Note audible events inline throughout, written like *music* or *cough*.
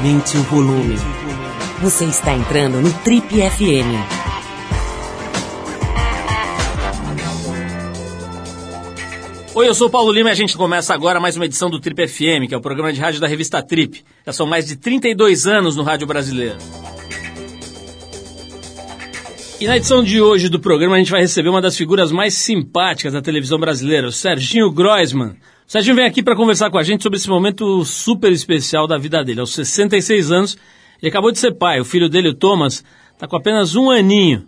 Aumente o volume. Você está entrando no Trip FM. Oi, eu sou o Paulo Lima e a gente começa agora mais uma edição do Trip FM, que é o programa de rádio da revista Trip. Já são mais de 32 anos no rádio brasileiro. E na edição de hoje do programa a gente vai receber uma das figuras mais simpáticas da televisão brasileira, o Serginho Groisman. Serginho vem aqui para conversar com a gente sobre esse momento super especial da vida dele. Aos 66 anos, ele acabou de ser pai. O filho dele, o Thomas, está com apenas um aninho.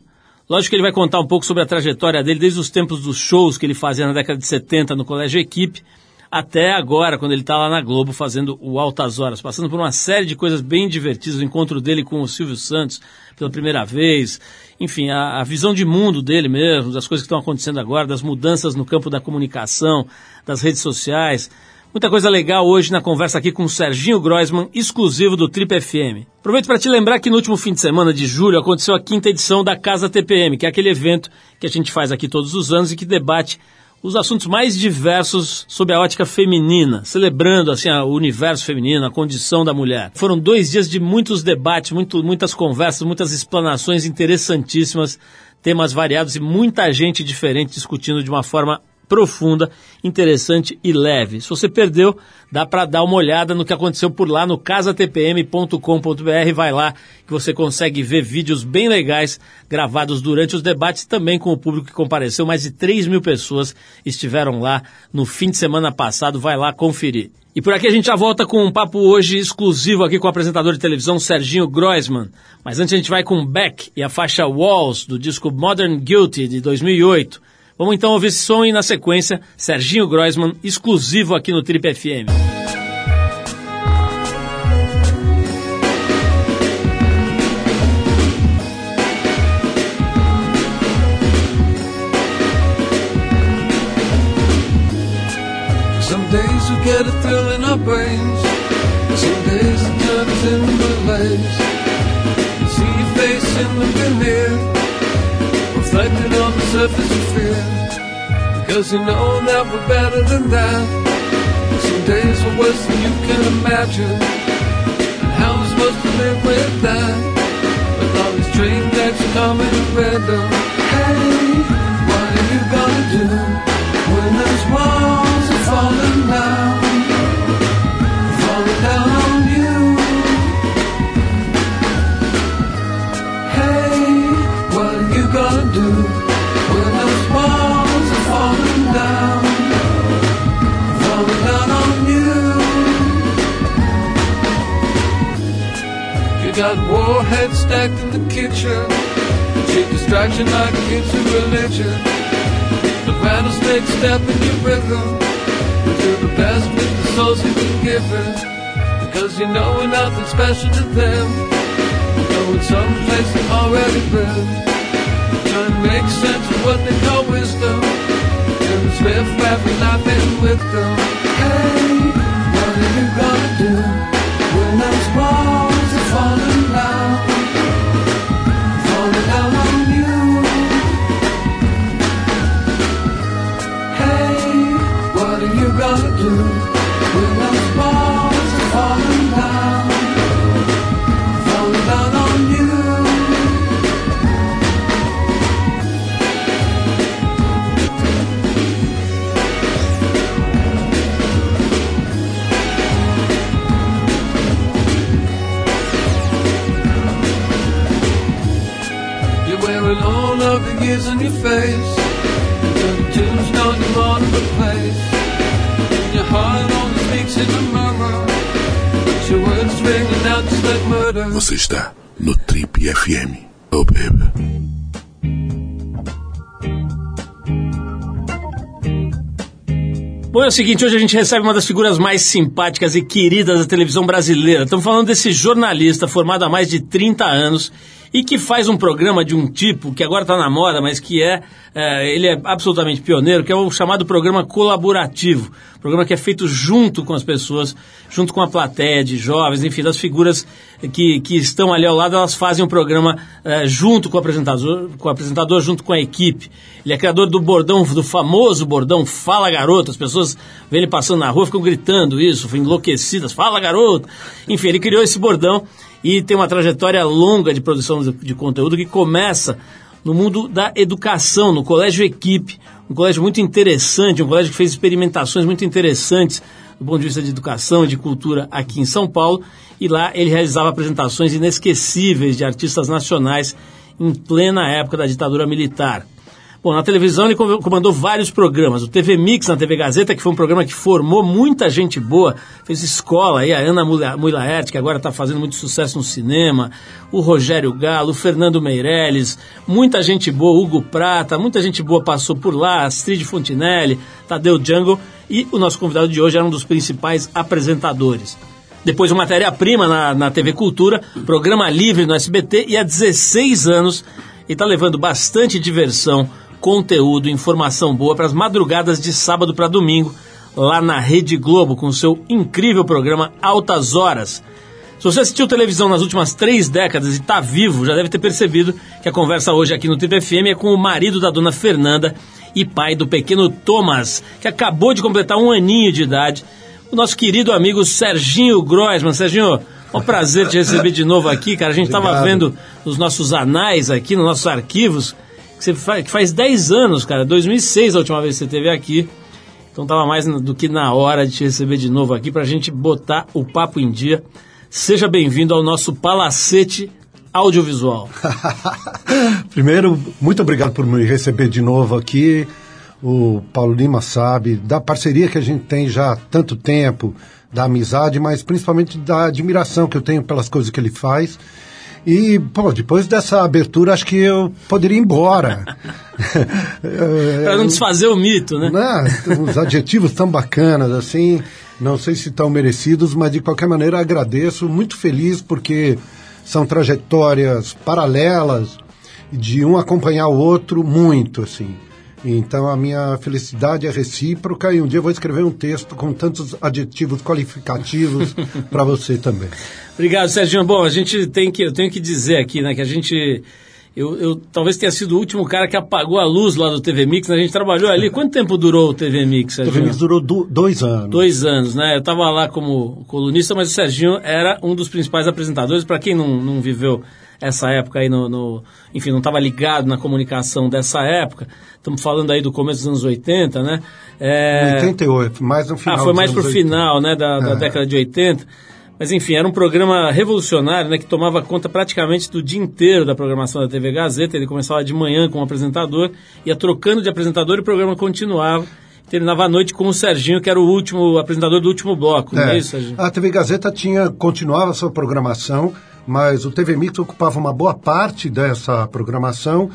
Lógico que ele vai contar um pouco sobre a trajetória dele desde os tempos dos shows que ele fazia na década de 70 no Colégio Equipe até agora, quando ele está lá na Globo fazendo o Altas Horas, passando por uma série de coisas bem divertidas, o encontro dele com o Silvio Santos pela primeira vez, enfim, a, a visão de mundo dele mesmo, das coisas que estão acontecendo agora, das mudanças no campo da comunicação, das redes sociais. Muita coisa legal hoje na conversa aqui com o Serginho Groisman, exclusivo do Trip FM. Aproveito para te lembrar que no último fim de semana de julho aconteceu a quinta edição da Casa TPM, que é aquele evento que a gente faz aqui todos os anos e que debate os assuntos mais diversos sob a ótica feminina, celebrando assim o universo feminino, a condição da mulher. Foram dois dias de muitos debates, muito, muitas conversas, muitas explanações interessantíssimas, temas variados e muita gente diferente discutindo de uma forma profunda, interessante e leve. Se você perdeu, dá para dar uma olhada no que aconteceu por lá no casatpm.com.br. Vai lá que você consegue ver vídeos bem legais gravados durante os debates, também com o público que compareceu. Mais de 3 mil pessoas estiveram lá no fim de semana passado. Vai lá conferir. E por aqui a gente já volta com um papo hoje exclusivo aqui com o apresentador de televisão Serginho Groisman. Mas antes a gente vai com Beck e a faixa Walls do disco Modern Guilty de 2008. Vamos então ouvir esse som e na sequência, Serginho Groisman, exclusivo aqui no Trip FM. Get a thrill in our brains. Surface of fear. Because you know that we're better than that. Some days are worse than you can imagine. And how we're supposed to live with that? With all these train decks coming at random. Hey, what are you gonna do when those walls are falling got warheads stacked in the kitchen. Cheap distraction like it's a religion. The rattlesnake step in your rhythm. We do the best with the souls you've been given. Because you know we're nothing special to them. We're going someplace they already been. Trying to make sense of what they call wisdom. And the swift rapid laughing with them. O seguinte, hoje a gente recebe uma das figuras mais simpáticas e queridas da televisão brasileira. Estamos falando desse jornalista formado há mais de 30 anos e que faz um programa de um tipo que agora está na moda, mas que é, é, ele é absolutamente pioneiro, que é o chamado programa colaborativo. Programa que é feito junto com as pessoas, junto com a plateia de jovens, enfim, das figuras que, que estão ali ao lado, elas fazem um programa é, junto com o apresentador, com o apresentador, junto com a equipe. Ele é criador do bordão, do famoso bordão Fala Garoto. As pessoas veem ele passando na rua, ficam gritando isso, enlouquecidas, Fala Garoto. Enfim, ele criou esse bordão e tem uma trajetória longa de produção de, conteúdo que começa no mundo da educação, no Colégio Equipe, um colégio muito interessante, um colégio que fez experimentações muito interessantes do ponto de vista de educação e de cultura aqui em São Paulo, e lá ele realizava apresentações inesquecíveis de artistas nacionais em plena época da ditadura militar. Bom, na televisão ele comandou vários programas. O TV Mix na TV Gazeta, que foi um programa que formou muita gente boa, fez escola aí, a Ana Mulaert, que agora está fazendo muito sucesso no cinema, o Rogério Galo, o Fernando Meirelles, muita gente boa, Hugo Prata, muita gente boa passou por lá, Astrid Fontinelli, Tadeu Jungle, e o nosso convidado de hoje era um dos principais apresentadores. Depois uma matéria-prima na, na TV Cultura, programa livre no SBT, e há 16 anos ele está levando bastante diversão conteúdo, informação boa para as madrugadas de sábado para domingo, lá na Rede Globo, com o seu incrível programa Altas Horas. Se você assistiu televisão nas últimas três décadas e está vivo, já deve ter percebido que a conversa hoje aqui no TVFM é com o marido da dona Fernanda e pai do pequeno Thomas, que acabou de completar um aninho de idade, o nosso querido amigo Serginho Groisman. Serginho, é um prazer te receber de novo aqui, cara. A gente estava vendo nos nossos anais aqui, nos nossos arquivos, que, você faz, que faz 10 anos, cara. 2006 a última vez que você esteve aqui. Então tava mais do que na hora de te receber de novo aqui para a gente botar o papo em dia. Seja bem-vindo ao nosso palacete audiovisual. *laughs* Primeiro, muito obrigado por me receber de novo aqui. O Paulo Lima sabe da parceria que a gente tem já há tanto tempo, da amizade, mas principalmente da admiração que eu tenho pelas coisas que ele faz. E, pô, depois dessa abertura, acho que eu poderia ir embora. *laughs* Para não desfazer o mito, né? Não, os adjetivos tão bacanas, assim, não sei se tão merecidos, mas de qualquer maneira agradeço, muito feliz porque são trajetórias paralelas, de um acompanhar o outro muito, assim. Então a minha felicidade é recíproca e um dia eu vou escrever um texto com tantos adjetivos qualificativos *laughs* para você também. Obrigado, Serginho. Bom, a gente tem que, eu tenho que dizer aqui, né, que a gente eu, eu, talvez tenha sido o último cara que apagou a luz lá do TV Mix. Né? A gente trabalhou ali. Quanto tempo durou o TV Mix, Serginho? O TV Mix durou do, dois anos. Dois anos, né? Eu estava lá como colunista, mas o Serginho era um dos principais apresentadores. Para quem não, não viveu essa época aí no, no enfim, não estava ligado na comunicação dessa época. Estamos falando aí do começo dos anos 80, né? É... 88, mais no final. Ah, foi mais pro 80. final, né, da, da é. década de 80. Mas enfim, era um programa revolucionário, né, que tomava conta praticamente do dia inteiro da programação da TV Gazeta. Ele começava de manhã com o apresentador, ia trocando de apresentador e o programa continuava terminava a noite com o Serginho, que era o último apresentador do último bloco, é. não é isso, Serginho? A TV Gazeta tinha, continuava a sua programação, mas o TV Mix ocupava uma boa parte dessa programação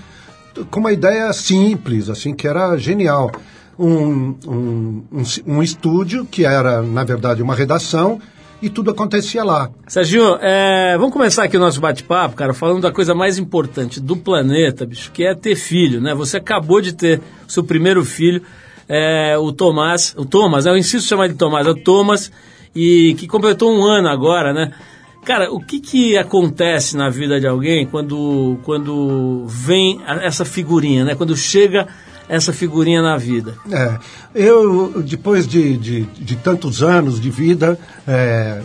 com uma ideia simples, assim, que era genial. Um, um, um, um estúdio que era, na verdade, uma redação e tudo acontecia lá. Serginho, é, vamos começar aqui o nosso bate-papo, cara, falando da coisa mais importante do planeta, bicho, que é ter filho, né? Você acabou de ter seu primeiro filho, é, o Tomás, o Thomas, eu insisto em chamar de Tomás, é o Thomas, e que completou um ano agora, né? Cara, o que, que acontece na vida de alguém quando, quando vem essa figurinha, né? Quando chega essa figurinha na vida? É, eu, depois de, de, de tantos anos de vida, é,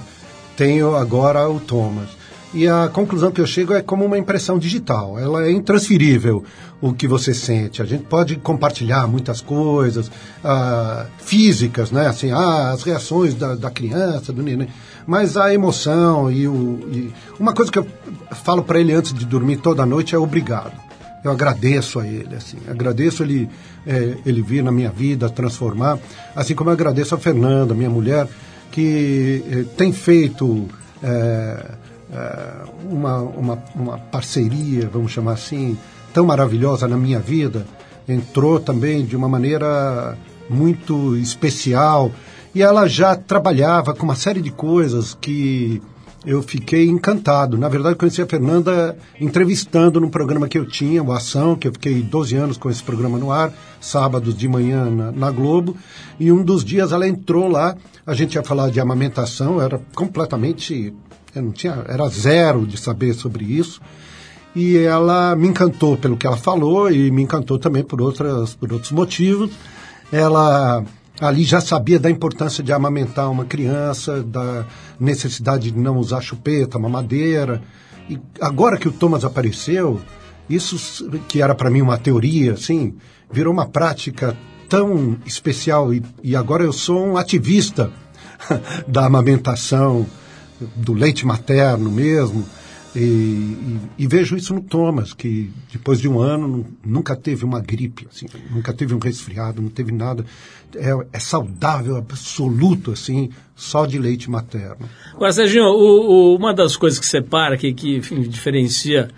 tenho agora o Thomas. E a conclusão que eu chego é como uma impressão digital. Ela é intransferível o que você sente. A gente pode compartilhar muitas coisas ah, físicas, né? Assim, ah, as reações da, da criança, do neném mas a emoção e, o, e uma coisa que eu falo para ele antes de dormir toda noite é obrigado. Eu agradeço a ele, assim, agradeço ele, é, ele vir na minha vida, transformar, assim como eu agradeço a Fernanda, minha mulher, que é, tem feito é, é, uma, uma, uma parceria, vamos chamar assim, tão maravilhosa na minha vida, entrou também de uma maneira muito especial e ela já trabalhava com uma série de coisas que eu fiquei encantado. Na verdade, conheci a Fernanda entrevistando num programa que eu tinha, o Ação, que eu fiquei 12 anos com esse programa no ar, sábados de manhã na, na Globo. E um dos dias ela entrou lá, a gente ia falar de amamentação, era completamente. Eu não tinha, era zero de saber sobre isso. E ela me encantou pelo que ela falou e me encantou também por, outras, por outros motivos. Ela ali já sabia da importância de amamentar uma criança, da necessidade de não usar chupeta, mamadeira. E agora que o Thomas apareceu, isso que era para mim uma teoria, assim, virou uma prática tão especial e, e agora eu sou um ativista *laughs* da amamentação, do leite materno mesmo. E, e, e, vejo isso no Thomas, que depois de um ano nunca teve uma gripe, assim, nunca teve um resfriado, não teve nada. É, é saudável, absoluto, assim, só de leite materno. Agora, Serginho, o, o, uma das coisas que separa, que, que enfim, diferencia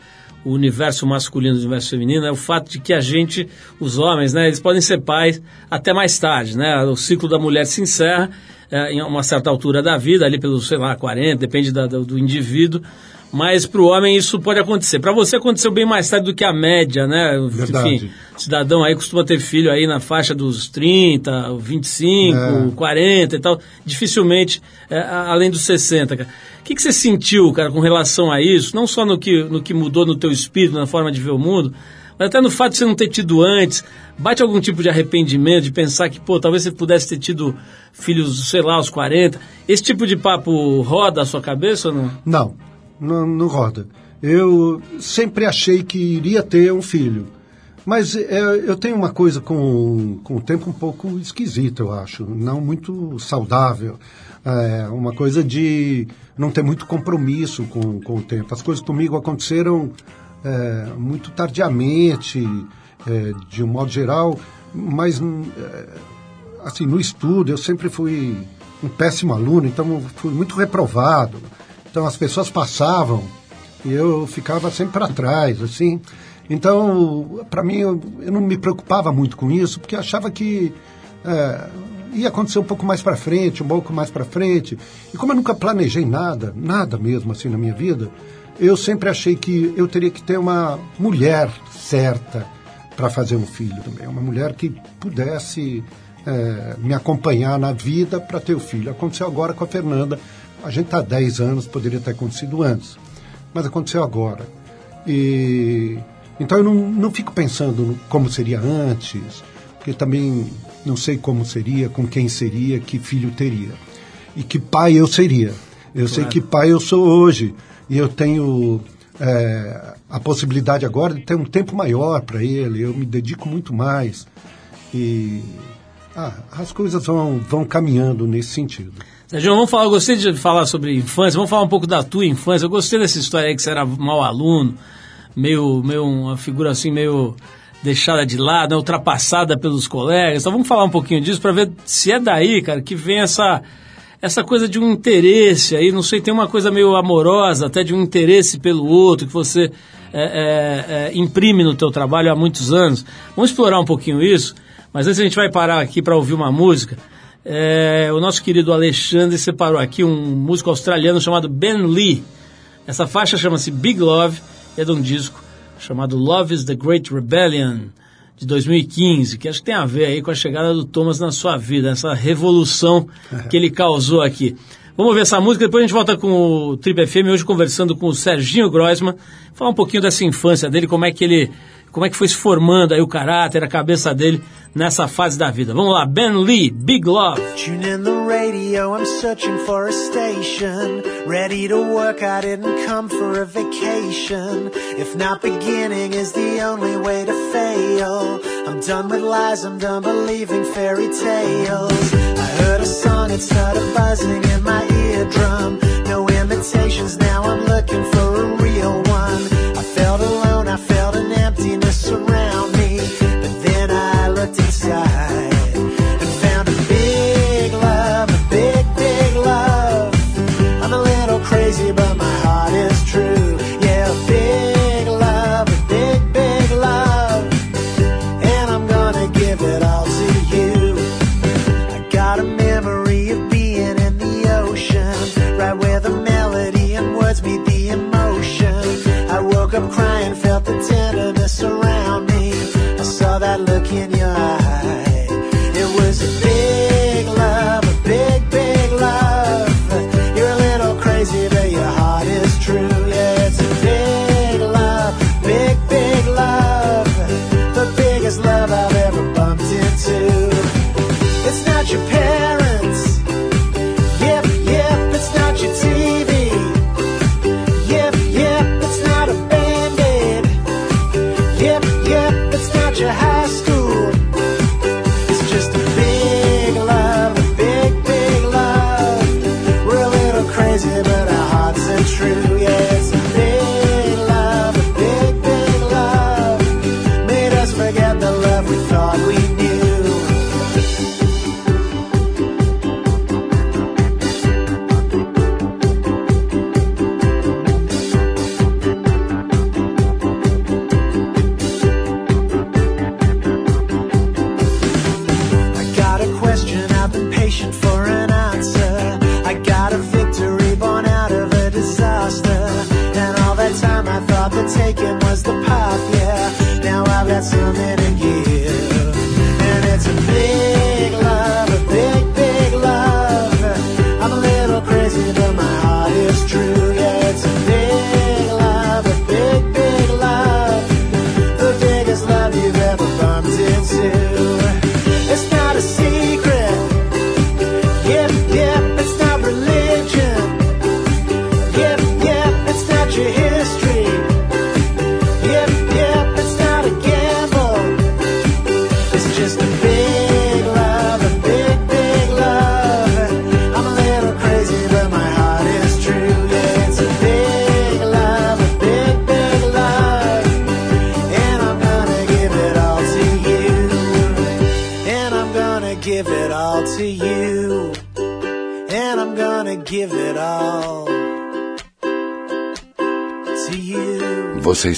o universo masculino do universo feminino é o fato de que a gente, os homens, né, eles podem ser pais até mais tarde, né? O ciclo da mulher se encerra é, em uma certa altura da vida, ali pelos, sei lá, 40, depende da, do, do indivíduo mas para o homem isso pode acontecer. Para você aconteceu bem mais tarde do que a média, né? Verdade. Enfim, cidadão aí costuma ter filho aí na faixa dos 30, 25, é. 40 e tal. Dificilmente é, além dos 60, cara. O que, que você sentiu, cara, com relação a isso? Não só no que, no que mudou no teu espírito, na forma de ver o mundo, mas até no fato de você não ter tido antes. Bate algum tipo de arrependimento, de pensar que, pô, talvez você pudesse ter tido filhos, sei lá, aos 40. Esse tipo de papo roda a sua cabeça ou não? Não não, roda. Eu sempre achei que iria ter um filho. Mas é, eu tenho uma coisa com, com o tempo um pouco esquisita, eu acho. Não muito saudável. É, uma coisa de não ter muito compromisso com, com o tempo. As coisas comigo aconteceram é, muito tardiamente, é, de um modo geral, mas é, assim, no estudo eu sempre fui um péssimo aluno, então fui muito reprovado. Então as pessoas passavam e eu ficava sempre para trás, assim. Então, para mim, eu, eu, não me preocupava muito com isso, porque achava que é, ia acontecer um pouco mais para frente, um pouco mais para frente. E como eu nunca planejei nada, nada mesmo assim na minha vida, eu sempre achei que eu teria que ter uma mulher certa para fazer um filho também, uma mulher que pudesse é, me acompanhar na vida para ter o filho. Aconteceu agora com a Fernanda, a gente está há 10 anos, poderia ter acontecido antes, mas aconteceu agora. E então eu não, não fico pensando como seria antes, porque também não sei como seria, com quem seria, que filho teria. E que pai eu seria. Eu claro. sei que pai eu sou hoje. E eu tenho é, a possibilidade agora de ter um tempo maior para ele. Eu me dedico muito mais. E ah, as coisas vão, vão caminhando nesse sentido. Sérgio, vamos falar, eu gostei de falar sobre infância, vamos falar um pouco da tua infância. Eu gostei dessa história aí que você era mau aluno, meio, meio uma figura assim, meio deixada de lado, né, ultrapassada pelos colegas. Então vamos falar um pouquinho disso para ver se é daí, cara, que vem essa essa coisa de um interesse aí, não sei, tem uma coisa meio amorosa, até de um interesse pelo outro que você é, é, é, imprime no teu trabalho há muitos anos. Vamos explorar um pouquinho isso, mas antes a gente vai parar aqui para ouvir uma música. É, o nosso querido Alexandre separou aqui um músico australiano chamado Ben Lee. Essa faixa chama-se Big Love e é de um disco chamado Love is the Great Rebellion, de 2015, que acho que tem a ver aí com a chegada do Thomas na sua vida, essa revolução *laughs* que ele causou aqui. Vamos ver essa música, depois a gente volta com o Trip FM, hoje conversando com o Serginho Groisman, falar um pouquinho dessa infância dele, como é que ele como é que foi se formando aí o caráter, a cabeça dele nessa fase da vida. Vamos lá, Ben Lee, Big Love. Tune in the radio, I'm searching for a station. Ready to work, I didn't come for a vacation. If not beginning is the only way to fail. I'm done with lies, I'm done believing fairy tales. I heard a song, it started buzzing in my eardrum. No imitations, now I'm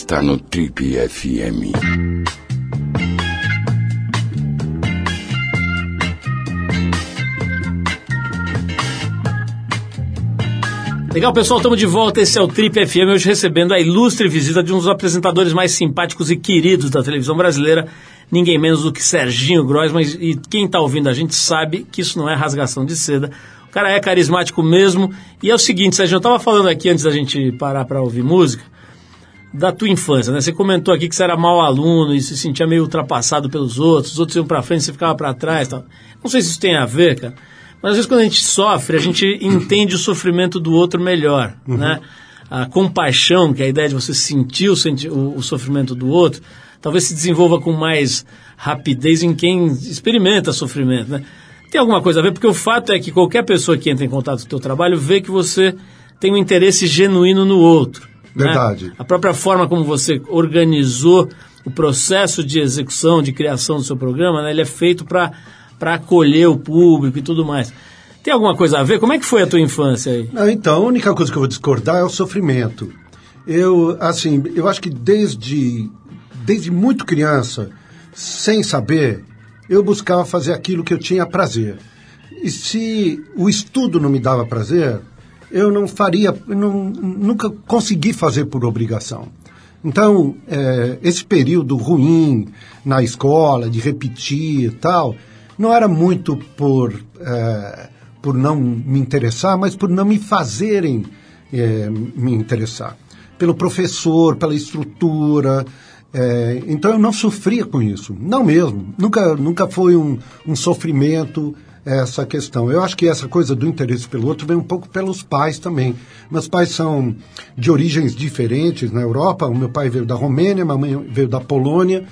está no Trip FM. Legal, pessoal, estamos de volta. Esse é o Trip FM, hoje recebendo a ilustre visita de um dos apresentadores mais simpáticos e queridos da televisão brasileira, ninguém menos do que Serginho Grossman. E quem está ouvindo a gente sabe que isso não é rasgação de seda. O cara é carismático mesmo. E é o seguinte, Serginho, eu estava falando aqui antes da gente parar para ouvir música, da tua infância, né? Você comentou aqui que você era mau aluno e se sentia meio ultrapassado pelos outros, os outros iam para frente, você ficava para trás tal. Não sei se isso tem a ver, cara. Mas às vezes quando a gente sofre, a gente *coughs* entende o sofrimento do outro melhor, né? A compaixão, que é a ideia de você sentir o, senti o, o sofrimento do outro, talvez se desenvolva com mais rapidez em quem experimenta sofrimento, né? Tem alguma coisa a ver? Porque o fato é que qualquer pessoa que entra em contato com o teu trabalho vê que você tem um interesse genuíno no outro. Né? Verdade. A própria forma como você organizou o processo de execução, de criação do seu programa, né, ele é feito para acolher o público e tudo mais. Tem alguma coisa a ver? Como é que foi a tua infância aí? Não, então, a única coisa que eu vou discordar é o sofrimento. Eu, assim, eu acho que desde, desde muito criança, sem saber, eu buscava fazer aquilo que eu tinha prazer. E se o estudo não me dava prazer, eu não faria, não, nunca consegui fazer por obrigação. Então, eh, esse período ruim na escola, de repetir e tal, não era muito por, eh, por não me interessar, mas por não me fazerem eh, me interessar. Pelo professor, pela estrutura. eh, então, eu não sofria com isso. Não mesmo. Nunca, nunca foi um, um sofrimento essa questão. Eu acho que essa coisa do interesse pelo outro vem um pouco pelos pais também. Meus pais são de origens diferentes na Europa. O meu pai veio da Romênia, minha mãe veio da Polônia,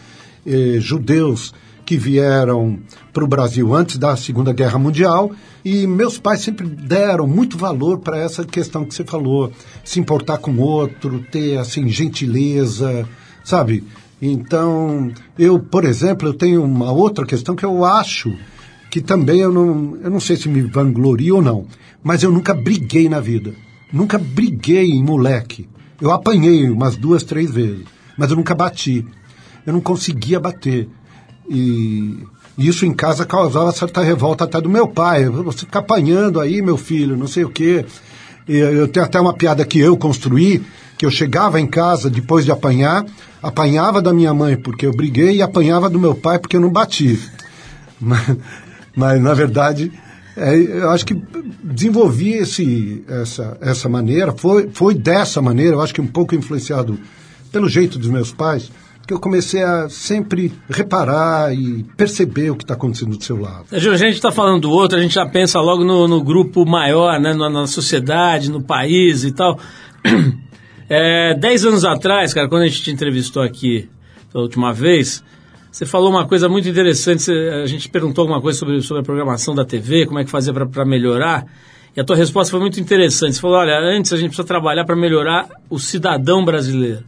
eh, judeus que vieram para o Brasil antes da Segunda Guerra Mundial. E meus pais sempre deram muito valor para essa questão que você falou, se importar com o outro, ter assim gentileza, sabe? Então, eu, por exemplo, eu tenho uma outra questão que eu acho que também eu não, eu não sei se me vanglorio ou não, mas eu nunca briguei na vida. Nunca briguei em moleque. Eu apanhei umas duas, três vezes, mas eu nunca bati. Eu não conseguia bater. E isso em casa causava certa revolta até do meu pai. Você fica apanhando aí, meu filho, não sei o quê. Eu tenho até uma piada que eu construí, que eu chegava em casa depois de apanhar, apanhava da minha mãe porque eu briguei e apanhava do meu pai porque eu não bati. *laughs* Mas, mas na verdade, é, eu acho que desenvolvi esse, essa, essa maneira, foi, foi dessa maneira, eu acho que um pouco influenciado pelo jeito dos meus pais, que eu comecei a sempre reparar e perceber o que está acontecendo do seu lado. A gente está falando do outro, a gente já pensa logo no, no grupo maior, né, na, na, sociedade, no país e tal. *clears throat* É, dez anos atrás, cara, quando a gente te entrevistou aqui pela última vez, você falou uma coisa muito interessante. A gente perguntou alguma coisa sobre, sobre a programação da TV, como é que fazia para melhorar. E a tua resposta foi muito interessante. Você falou: olha, antes a gente precisa trabalhar para melhorar o cidadão brasileiro.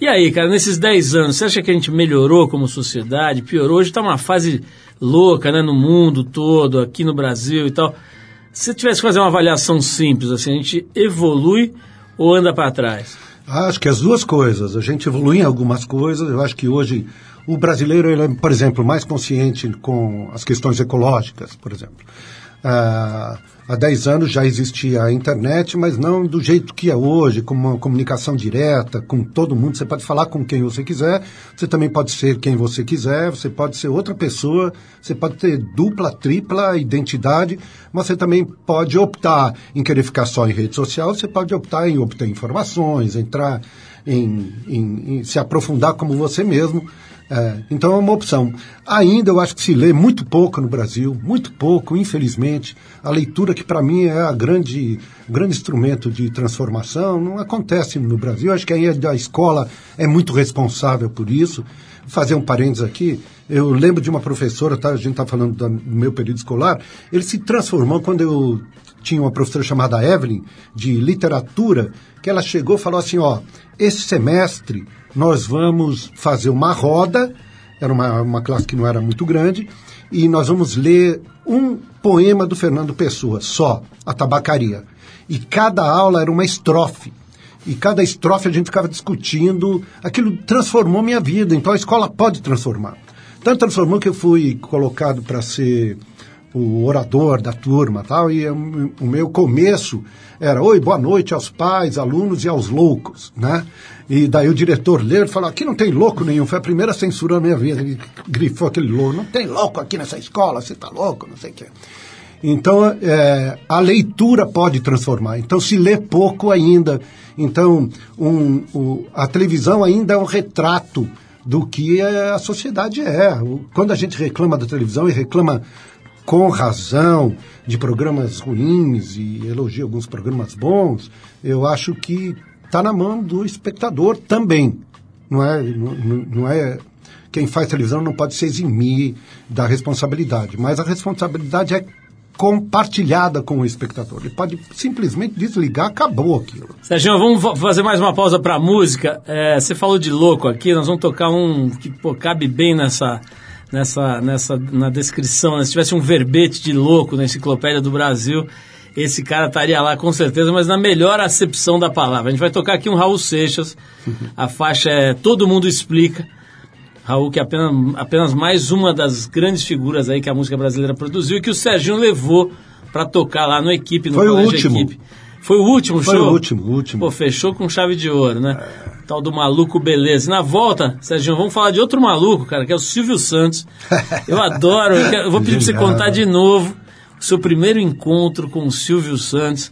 E aí, cara, nesses 10 anos, você acha que a gente melhorou como sociedade? Piorou? Hoje está uma fase louca, né, no mundo todo, aqui no Brasil e tal. Se você tivesse que fazer uma avaliação simples, assim, a gente evolui ou anda para trás? Acho que as duas coisas. A gente evolui em algumas coisas. Eu acho que hoje o brasileiro, ele é, por exemplo, mais consciente com as questões ecológicas, por exemplo. ah, há 10 anos já existia a internet, mas não do jeito que é hoje, com uma comunicação direta, com todo mundo. Você pode falar com quem você quiser, você também pode ser quem você quiser, você pode ser outra pessoa, você pode ter dupla, tripla identidade, mas você também pode optar em querer ficar só em rede social, você pode optar em obter informações, entrar em, em- em se aprofundar como você mesmo. É, então é uma opção. Ainda eu acho que se lê muito pouco no Brasil, muito pouco, infelizmente. A leitura, que para mim é a grande, grande instrumento de transformação, não acontece no Brasil. Acho que aí a escola é muito responsável por isso. Vou fazer um parênteses aqui. Eu lembro de uma professora, tá? a gente está falando do meu período escolar, ele se transformou quando eu tinha uma professora chamada Evelyn, de literatura, que ela chegou e falou assim, ó, esse semestre nós vamos fazer uma roda, era uma, uma classe que não era muito grande, e nós vamos ler um poema do Fernando Pessoa, só, A Tabacaria. E cada aula era uma estrofe. E cada estrofe a gente ficava discutindo, aquilo transformou minha vida, então a escola pode transformar. Tanto transformou que eu fui colocado para ser o orador da turma tal, e o o meu começo era, oi, boa noite aos pais, alunos e aos loucos, né? E daí o diretor leu e falou, aqui não tem louco nenhum, foi a primeira censura da minha vida, ele grifou aquele louco, não tem louco aqui nessa escola, você tá louco, não sei o quê. Então, é, a leitura pode transformar. Então, se lê pouco ainda. Então, um, o- a televisão ainda é um retrato do que a sociedade é. Quando a gente reclama da televisão e reclama com razão de programas ruins e elogia alguns programas bons, eu acho que está na mão do espectador também. Não é, não, não- é quem faz televisão não pode se eximir da responsabilidade, mas a responsabilidade é compartilhada com o espectador. Ele pode simplesmente desligar, acabou aquilo. Serginho, vamos fa- fazer mais uma pausa pra música. É, você falou de louco aqui, nós vamos tocar um que pô, cabe bem nessa, nessa, nessa, na descrição. né? Se tivesse um verbete de louco na Enciclopédia do Brasil, esse cara estaria lá com certeza, mas na melhor acepção da palavra. A gente vai tocar aqui um Raul Seixas, *laughs* a faixa é Todo Mundo Explica. Raul, que é apenas, apenas mais uma das grandes figuras aí que a música brasileira produziu e que o Serginho levou pra tocar lá no equipe, no Foi o último. Equipe. Foi o último Foi show? o último, o último. Pô, fechou com chave de ouro, né? Tal do maluco beleza. E na volta, Serginho, vamos falar de outro maluco, cara, que é o Silvio Santos. *laughs* Eu adoro, eu, quero- eu vou pedir pra você contar de novo o seu primeiro encontro com o Silvio Santos.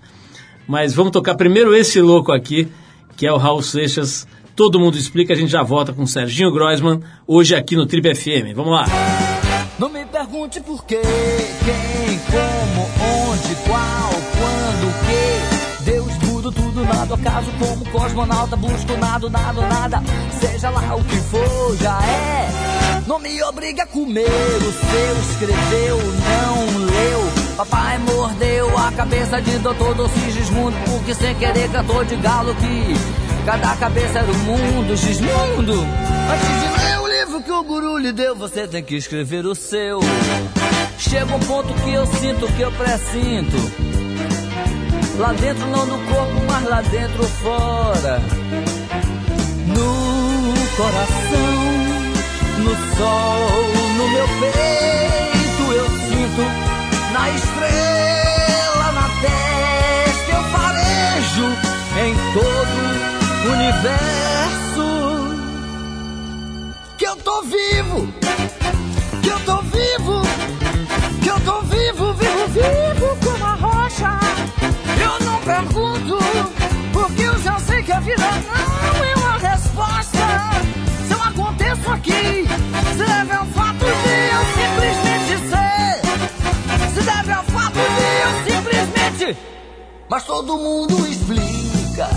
Mas vamos tocar primeiro esse louco aqui, que é o Raul Seixas. Todo mundo explica, a gente já volta com o Serginho Groisman, hoje aqui no Trip FM. Vamos lá. Não me pergunte por quê, quem, como, onde, qual, quando, o quê. Acaso como cosmonauta, busco nada, nada, nada. Seja lá o que for, já é. Não me obriga a comer o seu, escreveu, não leu. Papai mordeu a cabeça de doutor Docismundo, porque sem querer cantou de galo que cada cabeça era um mundo, Gismundo. Antes de ler o livro que o guru lhe deu, você tem que escrever o seu. Chega um ponto que eu sinto, que eu pressinto. Lá dentro, não no corpo, mas lá dentro, fora. No coração, no sol, no meu peito, eu sinto. Na estrela, na testa, eu farejo em todo o universo. Que eu tô vivo, pergunto, porque eu já sei que a vida não é uma resposta. Se eu aconteço aqui, se deve ao fato de eu simplesmente ser. Se deve ao fato de eu simplesmente. Mas todo mundo explica.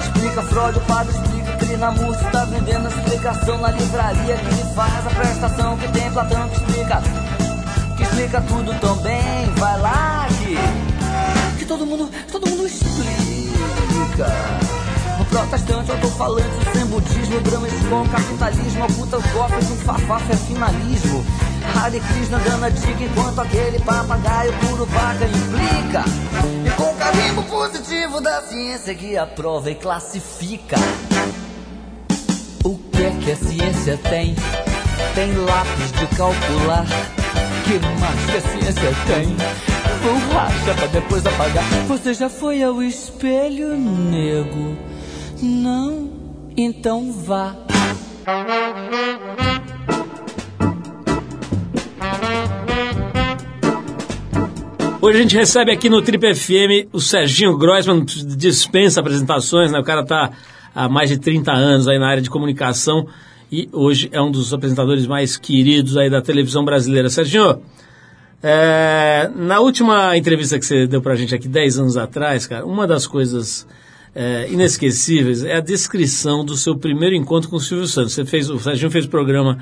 Explica Freud, o padre explica, Crinamurti tá vendendo explicação na livraria que lhe faz a prestação que tem Platão que explica. Que explica tudo também, vai lá que. Todo mundo, todo mundo explica. No protestante eu tô falando sem budismo, Brahma com capitalismo, oculta os cofres, um fafafa é finalismo. Hare Krishna dando a dica enquanto aquele papagaio puro vaca implica. E com o carimbo positivo da ciência que aprova e classifica. O que é que a ciência tem? Tem lápis de calcular. Que mais que a ciência tem? Borracha pra depois apagar. Você já foi ao espelho, nego? Não? Então vá. Hoje a gente recebe aqui no Trip FM o Serginho Grossman, dispensa apresentações, né? O cara tá há mais de 30 anos aí na área de comunicação e hoje é um dos apresentadores mais queridos aí da televisão brasileira. Serginho, é, na última entrevista que você deu pra gente aqui 10 anos atrás, cara, uma das coisas é, inesquecíveis é a descrição do seu primeiro encontro com o Silvio Santos. Você fez, o Serginho fez o programa,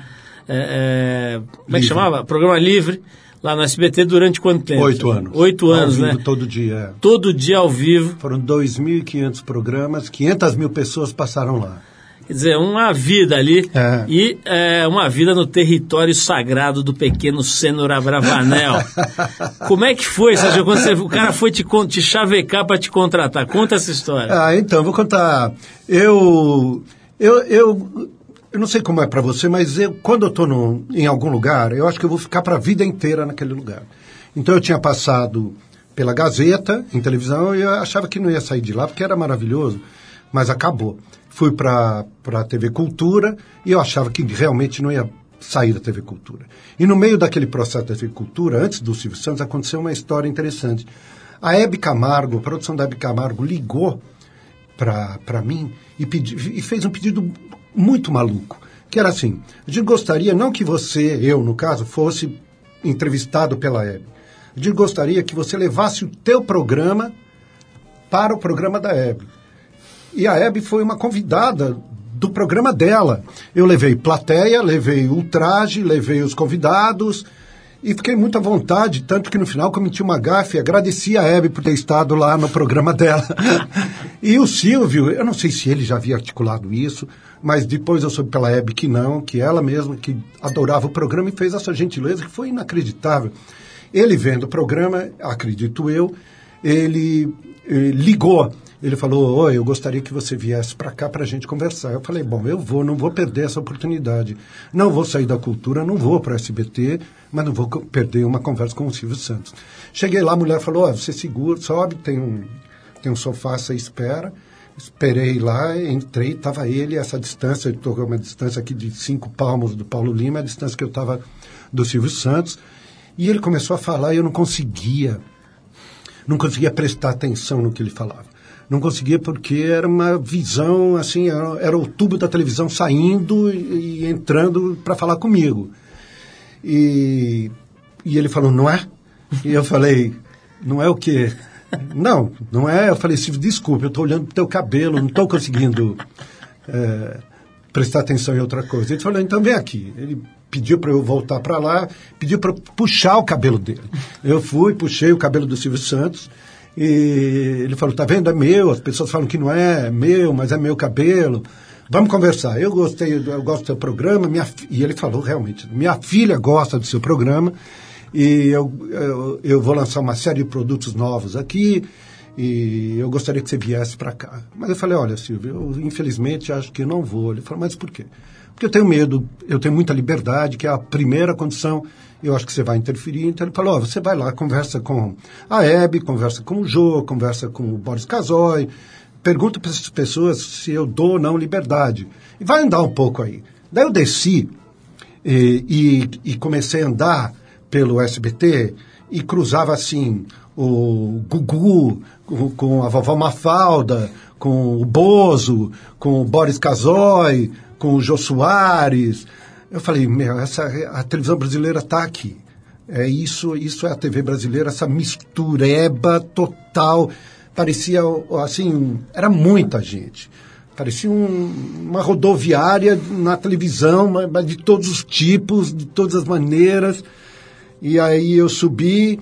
é, é, como é que chamava? Programa Livre, lá no SBT durante quanto tempo? Oito anos. Oito anos, vivo, né? Todo dia. é. Todo dia ao vivo. Foram 2.500 programas, 500 mil pessoas passaram lá. Quer dizer, uma vida ali É. e é, uma vida no território sagrado do pequeno Cênora Bravanel. *laughs* Como é que foi, Sérgio, quando você- o cara foi te, te chavecar para te contratar? Conta essa história. Ah, então, vou contar. Eu, eu, eu, eu não sei como é para você, mas eu, quando eu estou em algum lugar, eu acho que eu vou ficar para a vida inteira naquele lugar. Então, eu tinha passado pela Gazeta, em televisão, e eu achava que não ia sair de lá, porque era maravilhoso, mas acabou. Fui para a TV Cultura, e eu achava que realmente não ia sair da TV Cultura. E no meio daquele processo da TV Cultura, antes do Silvio Santos, aconteceu uma história interessante. A Hebe Camargo, a produção da Hebe Camargo, ligou para mim e, pedi, e fez um pedido muito maluco, que era assim, a gente gostaria, não que você, eu no caso, fosse entrevistado pela Hebe, a gente gostaria que você levasse o teu programa para o programa da Hebe. E a Hebe foi uma convidada do programa dela. Eu levei plateia, levei ultraje, levei os convidados e fiquei muito à vontade, tanto que no final cometi uma gafe, agradeci a Hebe por ter estado lá no programa *laughs* dela. e o Silvio, eu não sei se ele já havia articulado isso, mas depois eu soube pela Hebe que não, que ela mesma que adorava o programa e fez essa gentileza que foi inacreditável. Ele vendo o programa, acredito eu, ele eh, ligou. Ele falou: Oi, eu gostaria que você viesse para cá para a gente conversar. Eu falei: Bom, eu vou, não vou perder essa oportunidade. Não vou sair da cultura, não vou para SBT, mas não vou perder uma conversa com o Silvio Santos. Cheguei lá, a mulher falou: "Ó, Você segura, sobe, tem um, tem um sofá, você espera. Esperei lá, entrei, estava ele, essa distância, eu estou uma distância aqui de cinco palmos do Paulo Lima, a distância que eu estava do Silvio Santos. E ele começou a falar e eu não conseguia não conseguia prestar atenção no que ele falava. Não conseguia porque era uma visão, assim, era, era o tubo da televisão saindo e, e entrando para falar comigo. E, e ele falou, não é? E eu falei, não é o quê? Não, não é. Eu falei, Silvio, desculpa, eu estou olhando para o teu cabelo, não estou conseguindo é, prestar atenção em outra coisa. Ele falou, então vem aqui. Ele pediu para eu voltar para lá, pediu para puxar o cabelo dele. Eu fui, puxei o cabelo do Silvio Santos e ele falou, tá vendo, é meu, as pessoas falam que não é, é meu, mas é meu cabelo. Vamos conversar. Eu gostei, eu gosto do seu programa, minha, e ele falou realmente, minha filha gosta do seu programa e eu, eu, eu vou lançar uma série de produtos novos aqui e eu gostaria que você viesse para cá. Mas eu falei, olha, Silvio, eu infelizmente acho que não vou. Ele falou, mas por quê? Porque eu tenho medo, eu tenho muita liberdade, que é a primeira condição, eu acho que você vai interferir. Então ele falou, ó, você vai lá, conversa com a Hebe, conversa com o Jô, conversa com o Boris Casoy, pergunta para essas pessoas se eu dou ou não liberdade. E vai andar um pouco aí. Daí eu desci e, e, e comecei a andar pelo SBT e cruzava assim o Gugu com, com a vovó Mafalda, com o Bozo, com o Boris Casoy, com o Jô Soares. Eu falei, meu, essa, a televisão brasileira está aqui. É isso, isso é a TV brasileira, essa mistureba total. Parecia, assim, era muita gente. Parecia um, uma rodoviária na televisão, mas de todos os tipos, de todas as maneiras. E aí eu subi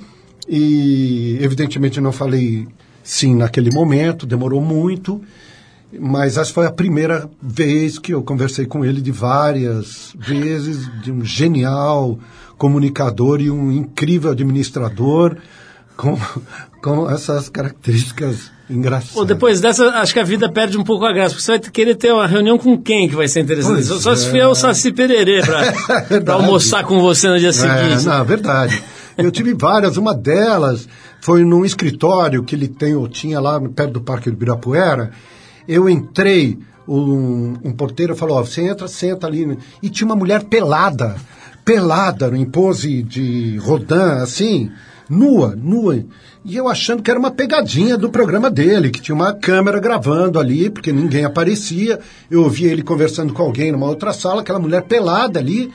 e, evidentemente, não falei sim naquele momento, demorou muito. Mas essa foi a primeira vez que eu conversei com ele de várias vezes, de um genial comunicador e um incrível administrador com, com essas características engraçadas. Pô, depois dessa, acho que a vida perde um pouco a graça, porque você vai querer ter uma reunião com quem que vai ser interessante? Pois Só, só se é. vier o Saci Pererê pra *laughs* Verdade. almoçar com você no dia seguinte. É, não, verdade. Eu tive várias. Uma delas foi num escritório que ele tem, ou tinha lá perto do Parque do Ibirapuera. Eu entrei, um, um porteiro falou: ó, você entra, senta ali. E tinha uma mulher pelada, pelada, em pose de Rodin, assim, nua, nua. E eu achando que era uma pegadinha do programa dele, que tinha uma câmera gravando ali, porque ninguém aparecia. Eu ouvia ele conversando com alguém numa outra sala, aquela mulher pelada ali.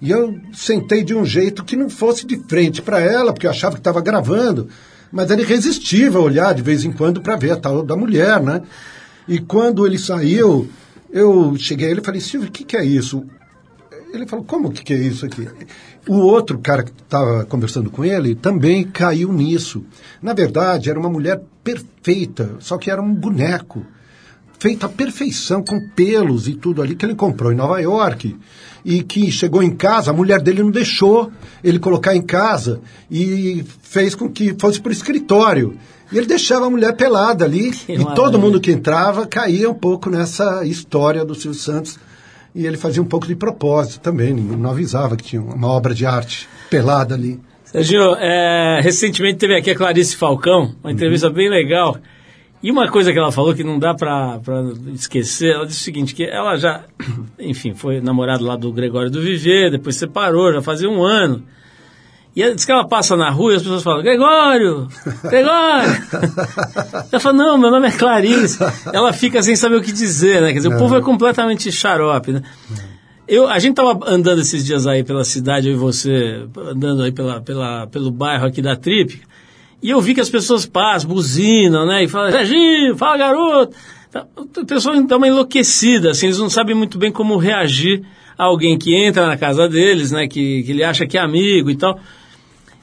E eu sentei de um jeito que não fosse de frente para ela, porque eu achava que estava gravando. Mas era irresistível olhar de vez em quando para ver a tal da mulher, né? E quando ele saiu, eu cheguei a ele e falei, Silvio, o que, que é isso? Ele falou, como que, que é isso aqui? O outro cara que estava conversando com ele também caiu nisso. Na verdade, era uma mulher perfeita, só que era um boneco. Feita à perfeição, com pelos e tudo ali, que ele comprou em Nova York. E que chegou em casa, a mulher dele não deixou ele colocar em casa e fez com que fosse para o escritório. E ele deixava a mulher pelada ali *laughs* e todo maravilha. mundo que entrava caía um pouco nessa história do Silvio Santos. E ele fazia um pouco de propósito também, não avisava que tinha uma obra de arte pelada ali. Serginho, é, recentemente teve aqui a Clarice Falcão, uma entrevista bem legal. E uma coisa que ela falou que não dá pra esquecer, ela disse o seguinte, que ela já, *clears throat* enfim, foi namorada lá do Gregório do Viver, depois separou, já fazia um ano. E ela diz que ela passa na rua e as pessoas falam, Gregório, Gregório. *laughs* ela fala, não, meu nome é Clarice. Ela fica sem saber o que dizer, né? Quer dizer, o povo é completamente xarope, né? Eu, a gente tava andando esses dias aí pela cidade, eu e você, andando aí pela, pela, pelo bairro aqui da Trip, e eu vi que as pessoas passam, buzinam, né? E falam, Serginho, fala garoto. Tá, O pessoal dá uma enlouquecida, assim, eles não sabem muito bem como reagir a alguém que entra na casa deles, né? Que, que ele acha que é amigo e tal.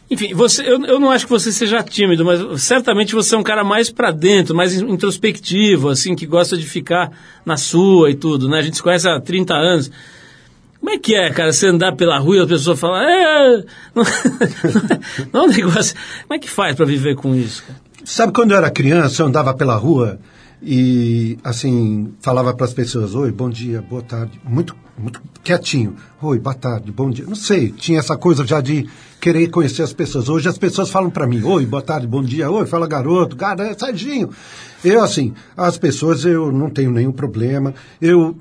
Enfim, você, eu, eu não acho que você seja tímido, mas certamente você é um cara mais pra dentro, mais introspectivo, assim, que gosta de ficar na sua e tudo, né? A gente se conhece há 30 anos. Como é que é, cara, você andar pela rua e a pessoa fala, é, não, *laughs* não é um negócio. Como é que faz pra viver com isso? Sabe quando eu era criança, eu andava pela rua e, assim, falava para as pessoas, oi, bom dia, boa tarde, muito, muito quietinho, oi, boa tarde, bom dia, não sei, tinha essa coisa já de querer conhecer as pessoas. Hoje as pessoas falam para mim, oi, boa tarde, bom dia, oi, fala garoto, cara, é Serginho. Eu, assim, as pessoas eu não tenho nenhum problema, eu,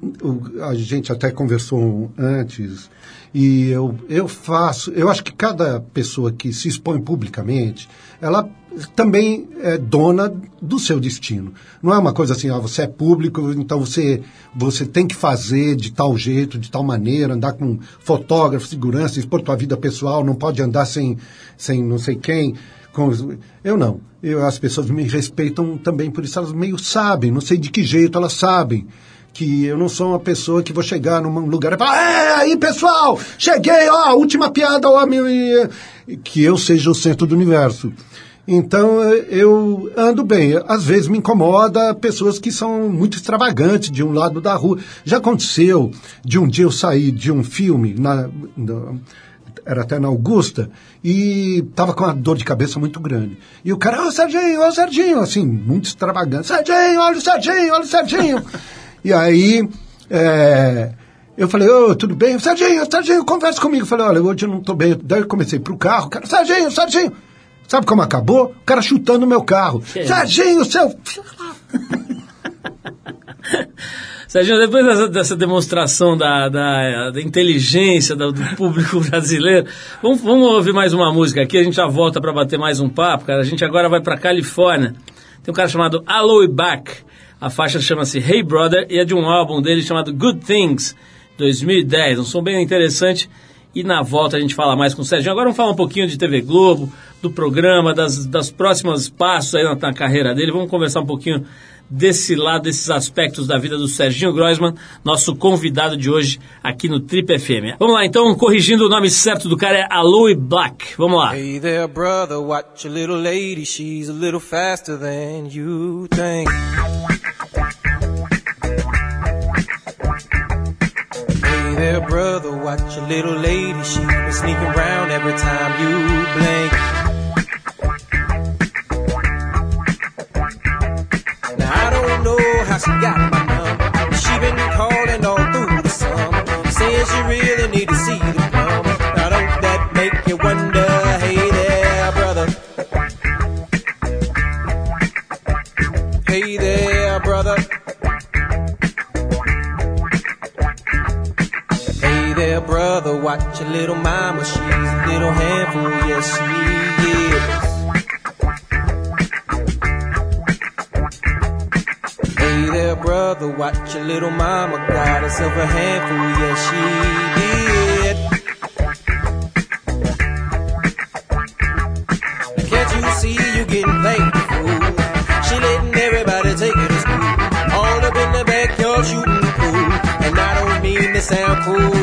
a gente até conversou antes, e eu, eu faço, eu acho que cada pessoa que se expõe publicamente, ela também é dona do seu destino. Não é uma coisa assim, ó, você é público, então você, você tem que fazer de tal jeito, de tal maneira, andar com fotógrafo, segurança, expor tua vida pessoal, não pode andar sem, sem não sei quem. Com, eu não. Eu, as pessoas me respeitam também por isso, elas meio sabem, não sei de que jeito elas sabem que eu não sou uma pessoa que vou chegar num lugar e falar, é, aí pessoal, cheguei, ó, última piada, ó, meu, que eu seja o centro do universo. Então eu ando bem. Às vezes me incomoda pessoas que são muito extravagantes de um lado da rua. Já aconteceu de um dia eu sair de um filme na, na- era até na Augusta, e tava com uma dor de cabeça muito grande. E o cara, ô Serginho, ô Serginho, assim, muito extravagante. Serginho, olha o Serginho, olha o Serginho. e aí, é, eu falei, ô, tudo bem? Serginho, Serginho, conversa comigo. Eu falei, olha, hoje eu não tô bem. Daí eu comecei pro carro, o cara, Serginho, Serginho. Sabe como acabou? O cara chutando o meu carro. Que? Serginho, seu... *laughs* Serginho, depois dessa, dessa demonstração da, da, da inteligência do, do público *laughs* brasileiro, vamos, vamos ouvir mais uma música aqui, a gente já volta para bater mais um papo, cara. A gente agora vai para Califórnia. Tem um cara chamado Aloe Bach. A faixa chama-se Hey Brother e é de um álbum dele chamado Good Things, 2010. Um som bem interessante. E na volta a gente fala mais com o Serginho. Agora vamos falar um pouquinho de TV Globo, do programa, das, das próximas passos aí na, na carreira dele. Vamos conversar um pouquinho desse lado, desses aspectos da vida do Serginho Groisman, nosso convidado de hoje aqui no Trip FM. Vamos lá, então, corrigindo o nome certo do cara é Aloe Black. Vamos lá. Hey there, brother, watch a little lady. She's a little faster than you think. Hey there, brother, watch a little lady. She been sneaking around every time you blink. Now I don't know how she got my number. She been calling all through the summer, saying she really need to see the brother, watch your little mama. She's a little handful, yes, she is. Hey there, brother, watch your little mama. Got herself a handful, yes, she did. Now can't you see you getting played, fool? She letting everybody take her to school. All up in the backyard shooting pool. And I don't mean to sound cruel,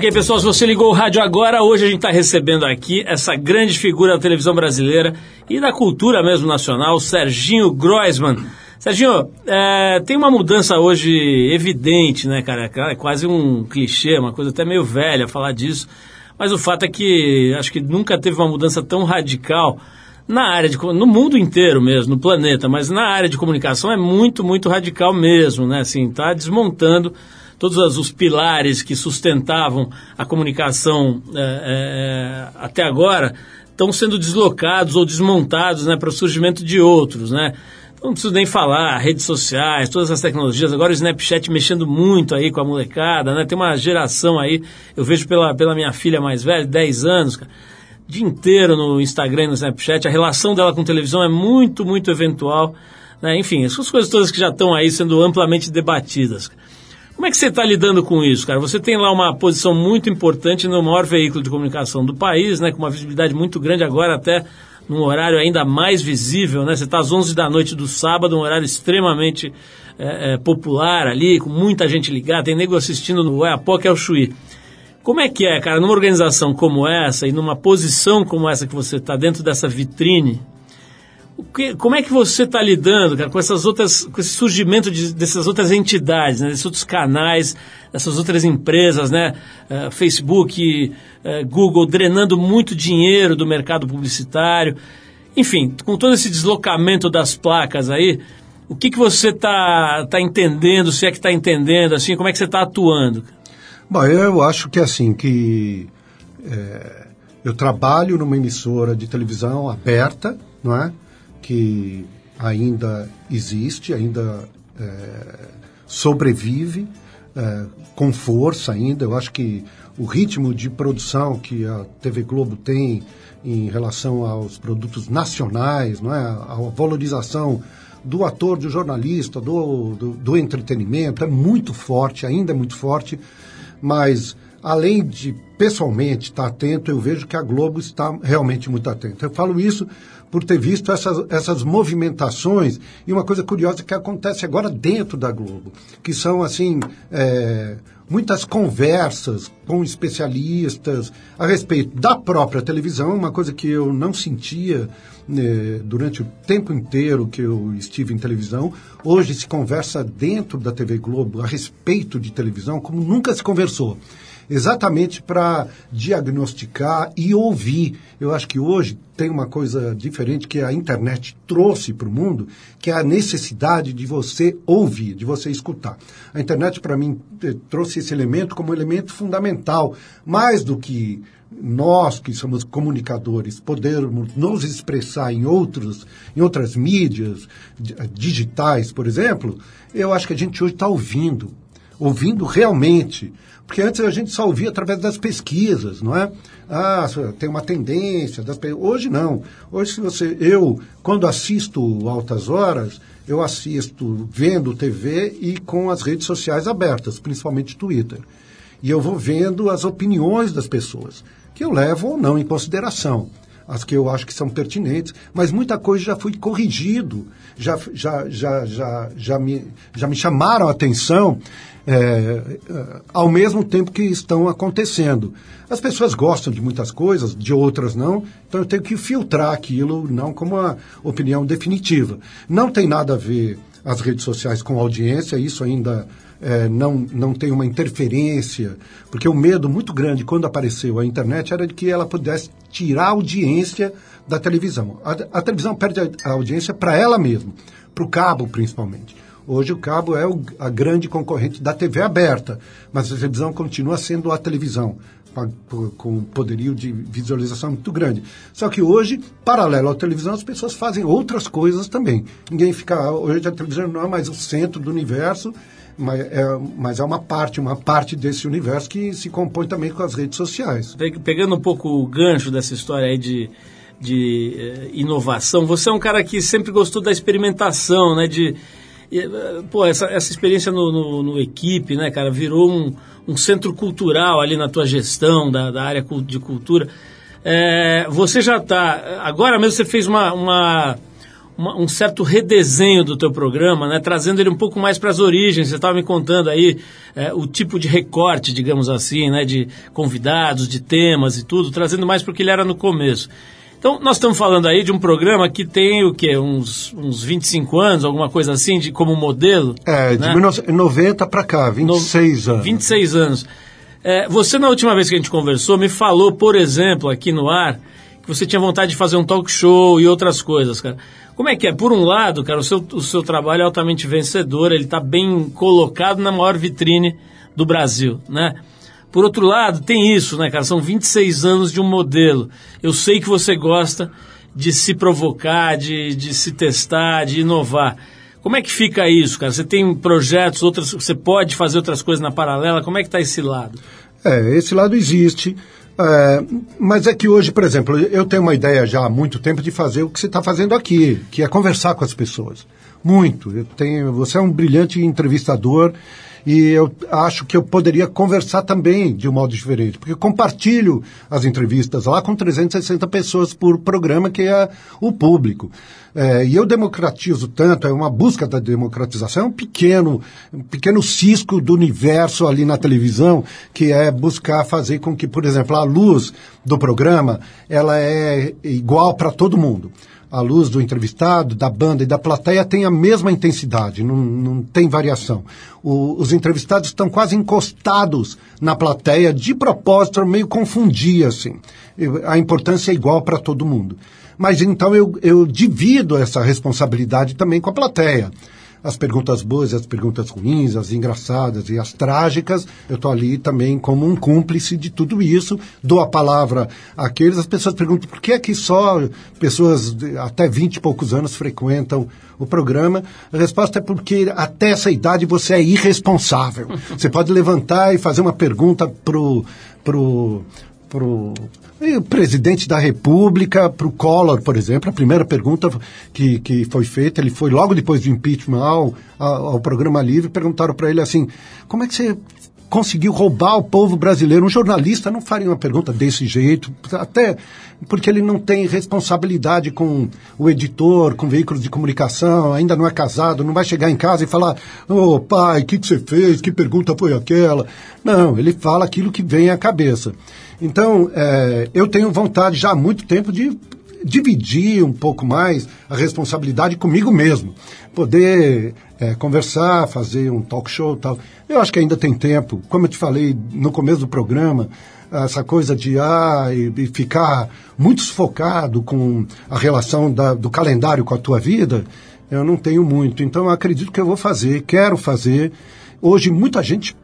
Ok, pessoal, se você ligou o rádio agora, hoje a gente está recebendo aqui essa grande figura da televisão brasileira e da cultura mesmo nacional, Serginho Groisman. Serginho, é, tem uma mudança hoje evidente, né, cara? É quase um clichê, uma coisa até meio velha falar disso. Mas o fato é que acho que nunca teve uma mudança tão radical na área de no mundo inteiro mesmo, no planeta, mas na área de comunicação é muito, muito radical mesmo, né? Assim, tá desmontando todos os- pilares que sustentavam a comunicação é, é, até agora estão sendo deslocados ou desmontados, né, para o surgimento de outros, né? Então, Não preciso nem falar, redes sociais, todas as tecnologias, agora o Snapchat mexendo muito aí com a molecada, né? Tem uma geração aí, eu vejo pela, pela minha filha mais velha, 10 anos, cara, dia inteiro no Instagram e no Snapchat. A relação dela com televisão é muito, muito eventual. Né? Enfim, essas coisas todas que já estão aí sendo amplamente debatidas. Como é que você está lidando com isso, cara? Você tem lá uma posição muito importante no maior veículo de comunicação do país, né? com uma visibilidade muito grande agora, até num horário ainda mais visível. Né? Você está às 11 da noite do sábado, um horário extremamente é, é, popular ali, com muita gente ligada. Tem nego assistindo no Oiapoque ao Chuí. Como é que é, cara, numa organização como essa e numa posição como essa que você está dentro dessa vitrine, o que- como é que você está lidando, cara, com essas outras, com esse surgimento de- dessas outras entidades, né, desses outros canais, dessas outras empresas, né, eh, Facebook, eh, Google, drenando muito dinheiro do mercado publicitário, enfim, com todo esse deslocamento das placas aí, o que, que você está tá entendendo, se é que está entendendo, assim, como é que você está atuando? Bom, eu acho que assim, que é, eu trabalho numa emissora de televisão aberta, não é? Que ainda existe, ainda é, sobrevive é, com força ainda. Eu acho que o ritmo de produção que a TV Globo tem em relação aos produtos nacionais, não é? A valorização do ator, do jornalista, do, do, do entretenimento é muito forte, ainda é muito forte mas além de pessoalmente estar atento, eu vejo que a Globo está realmente muito atenta. Eu falo isso por ter visto essas, essas movimentações e uma coisa curiosa que acontece agora dentro da Globo, que são assim é, muitas conversas com especialistas a respeito da própria televisão, uma coisa que eu não sentia né, durante o tempo inteiro que eu estive em televisão. Hoje se conversa dentro da TV Globo a respeito de televisão como nunca se conversou. Exatamente para diagnosticar e ouvir. Eu acho que hoje tem uma coisa diferente que a internet trouxe para o mundo, que é a necessidade de você ouvir, de você escutar. A internet, para mim, eh, trouxe esse elemento como elemento fundamental, mais do que nós que somos comunicadores podermos nos expressar em outros em outras mídias di- digitais por exemplo eu acho que a gente hoje está ouvindo ouvindo realmente porque antes a gente só ouvia através das pesquisas não é? Ah tem uma tendência das hoje não. Hoje se você eu quando assisto altas horas eu assisto vendo TV e com as redes sociais abertas principalmente Twitter. E eu vou vendo as opiniões das pessoas, que eu levo ou não em consideração, as que eu acho que são pertinentes, mas muita coisa já foi corrigido, já, já, já, já, já, me, já me chamaram a atenção é, é, ao mesmo tempo que estão acontecendo. As pessoas gostam de muitas coisas, de outras não, então eu tenho que filtrar aquilo, não como uma opinião definitiva. Não tem nada a ver as redes sociais com audiência, isso ainda é, não, não tem uma interferência, porque o medo muito grande quando apareceu a internet era de que ela pudesse tirar a audiência da televisão. A, a televisão perde a, a audiência para ela mesma, para o cabo principalmente. Hoje o cabo é o, a grande concorrente da TV aberta, mas a televisão continua sendo a televisão, com, poderio de visualização muito grande. Só que hoje, paralelo à televisão, as pessoas fazem outras coisas também. Ninguém fica. Hoje a televisão não é mais o centro do universo, mas é, mas é uma parte, uma parte desse universo que se compõe também com as redes sociais. Pe- Pegando um pouco o gancho dessa história aí de, de eh, inovação, você é um cara que sempre gostou da experimentação, né? De, e, eh, pô, essa, essa experiência no, no, no equipe, né, cara, virou um, um centro cultural ali na tua gestão da, da área de cultura. Eh, você já está, agora mesmo você fez uma, uma, uma- um certo redesenho do teu programa, né, trazendo ele um pouco mais para as origens. Você estava me contando aí eh, o tipo de recorte, digamos assim, né, de convidados, de temas e tudo, trazendo mais para o que ele era no começo. Então, nós estamos falando aí de um programa que tem o quê? Uns, uns 25 anos, alguma coisa assim, de, como modelo? É, de né? 1990 para cá, 26 anos. 26 anos. É, você, na última vez que a gente conversou, me falou, por exemplo, aqui no ar, que você tinha vontade de fazer um talk show e outras coisas, cara. Como é que é? Por um lado, cara, o seu, o seu trabalho é altamente vencedor, ele está bem colocado na maior vitrine do Brasil, né? Por outro lado, tem isso, né, cara? São 26 anos de um modelo. Eu sei que você gosta de se provocar, de, de se testar, de inovar. Como é que fica isso, cara? Você tem projetos, outras, você pode fazer outras coisas na paralela? Como é que está esse lado? É, esse lado existe. é, mas é que hoje, por exemplo, eu tenho uma ideia já há muito tempo de fazer o que você está fazendo aqui, que é conversar com as pessoas. Muito. Eu tenho, você é um brilhante entrevistador e eu acho que eu poderia conversar também de um modo diferente, porque compartilho as entrevistas lá com 360 pessoas por programa, que é o público. É, e eu democratizo tanto, é uma busca da democratização, é um pequeno, um pequeno cisco do universo ali na televisão, que é buscar fazer com que, por exemplo, a luz do programa, ela é igual para todo mundo a luz do entrevistado, da banda e da plateia tem a mesma intensidade, não, não tem variação. O- os entrevistados estão quase encostados na plateia, de propósito, meio confundir, assim. A importância é igual para todo mundo. Mas então eu, eu divido essa responsabilidade também com a plateia. As perguntas boas e as perguntas ruins, as engraçadas e as trágicas, eu estou ali também como um cúmplice de tudo isso, dou a palavra àqueles, as pessoas perguntam por que é que só pessoas de até 20 e poucos anos frequentam o programa. A resposta é porque até essa idade você é irresponsável. Você pode levantar e fazer uma pergunta pro pro e o presidente da República, para o Collor, por exemplo, a primeira pergunta que, que foi feita, ele foi logo depois do impeachment ao, ao, programa Livre, perguntaram para ele assim, como é que você conseguiu roubar o povo brasileiro? Um jornalista não faria uma pergunta desse jeito, até porque ele não tem responsabilidade com o editor, com veículos de comunicação, ainda não é casado, não vai chegar em casa e falar, ô pai, o que, que você fez? Que pergunta foi aquela? Não, ele fala aquilo que vem à cabeça. Então, é, eu tenho vontade já há muito tempo de dividir um pouco mais a responsabilidade comigo mesmo. Poder é, conversar, fazer um talk show tal. Eu acho que ainda tem tempo. Como eu te falei no começo do programa, essa coisa de ah, e, e ficar muito sufocado com a relação da- do calendário com a tua vida, eu não tenho muito. Então eu acredito que eu vou fazer, quero fazer. Hoje muita gente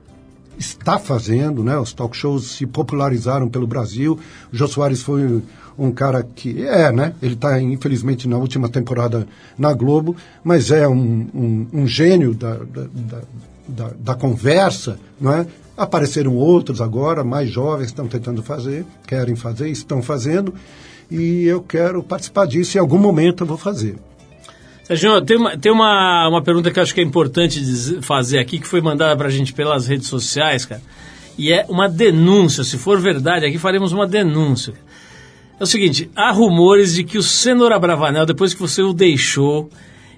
está fazendo, né? Os talk shows se popularizaram pelo Brasil. O Jô Soares foi um cara que é, né? Ele está infelizmente na última temporada na Globo, mas é um, um, um gênio da, da, da, da, conversa, não é? Apareceram outros agora, mais jovens, estão tentando fazer, querem fazer, estão fazendo, e eu quero participar disso. Em algum momento eu vou fazer. Sérgio, tem, uma, tem uma, uma pergunta que eu acho que é importante fazer aqui, que foi mandada pra gente pelas redes sociais, cara. E é uma denúncia. Se for verdade, aqui faremos uma denúncia. É o seguinte, há rumores de que o Cenoura Bravanel, depois que você o deixou,